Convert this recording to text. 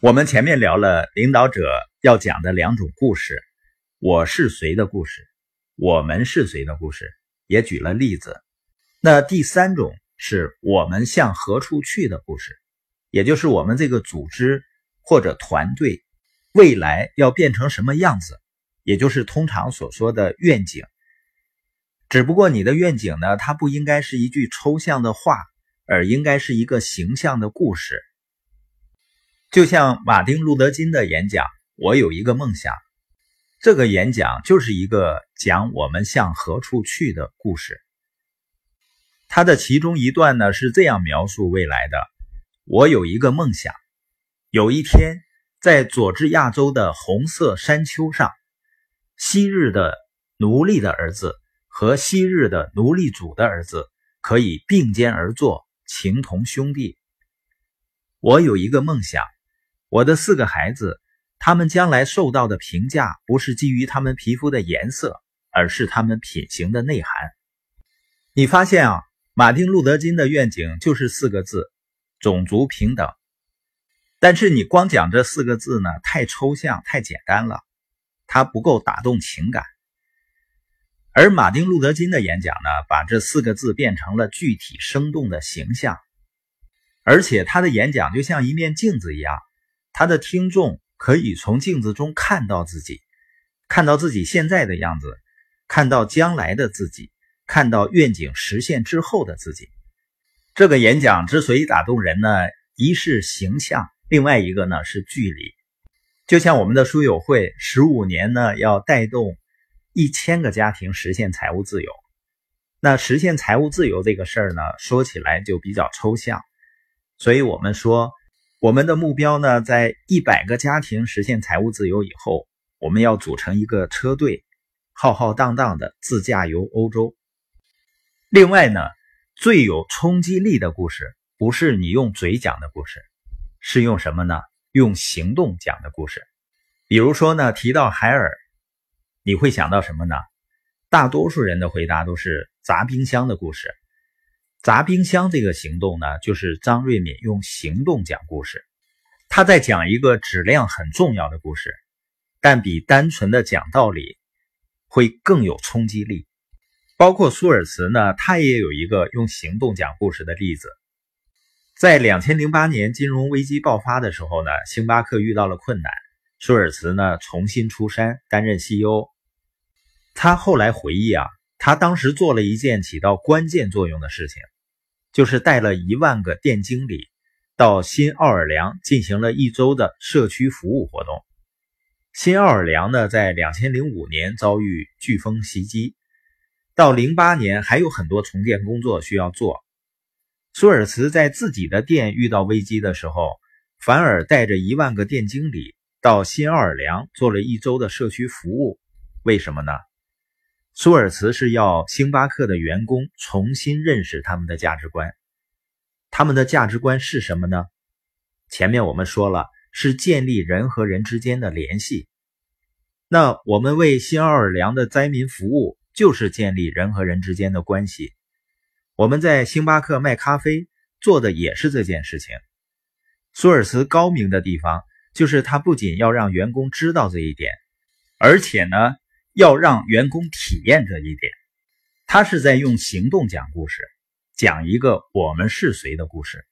我们前面聊了领导者要讲的两种故事：我是谁的故事，我们是谁的故事，也举了例子。那第三种是我们向何处去的故事，也就是我们这个组织或者团队未来要变成什么样子，也就是通常所说的愿景。只不过你的愿景呢，它不应该是一句抽象的话，而应该是一个形象的故事。就像马丁·路德·金的演讲，我有一个梦想。这个演讲就是一个讲我们向何处去的故事。他的其中一段呢是这样描述未来的：我有一个梦想，有一天在佐治亚州的红色山丘上，昔日的奴隶的儿子和昔日的奴隶主的儿子可以并肩而坐，情同兄弟。我有一个梦想。我的四个孩子，他们将来受到的评价不是基于他们皮肤的颜色，而是他们品行的内涵。你发现啊，马丁·路德·金的愿景就是四个字：种族平等。但是你光讲这四个字呢，太抽象、太简单了，它不够打动情感。而马丁·路德·金的演讲呢，把这四个字变成了具体生动的形象，而且他的演讲就像一面镜子一样。他的听众可以从镜子中看到自己，看到自己现在的样子，看到将来的自己，看到愿景实现之后的自己。这个演讲之所以打动人呢，一是形象，另外一个呢是距离。就像我们的书友会，十五年呢要带动一千个家庭实现财务自由。那实现财务自由这个事儿呢，说起来就比较抽象，所以我们说。我们的目标呢，在一百个家庭实现财务自由以后，我们要组成一个车队，浩浩荡荡的自驾游欧洲。另外呢，最有冲击力的故事，不是你用嘴讲的故事，是用什么呢？用行动讲的故事。比如说呢，提到海尔，你会想到什么呢？大多数人的回答都是砸冰箱的故事。砸冰箱这个行动呢，就是张瑞敏用行动讲故事。他在讲一个质量很重要的故事，但比单纯的讲道理会更有冲击力。包括舒尔茨呢，他也有一个用行动讲故事的例子。在两千零八年金融危机爆发的时候呢，星巴克遇到了困难，舒尔茨呢重新出山担任 CEO。他后来回忆啊。他当时做了一件起到关键作用的事情，就是带了一万个店经理到新奥尔良进行了一周的社区服务活动。新奥尔良呢，在两千零五年遭遇飓风袭击，到零八年还有很多重建工作需要做。舒尔茨在自己的店遇到危机的时候，反而带着一万个店经理到新奥尔良做了一周的社区服务，为什么呢？舒尔茨是要星巴克的员工重新认识他们的价值观，他们的价值观是什么呢？前面我们说了，是建立人和人之间的联系。那我们为新奥尔良的灾民服务，就是建立人和人之间的关系。我们在星巴克卖咖啡，做的也是这件事情。舒尔茨高明的地方，就是他不仅要让员工知道这一点，而且呢。要让员工体验这一点，他是在用行动讲故事，讲一个我们是谁的故事。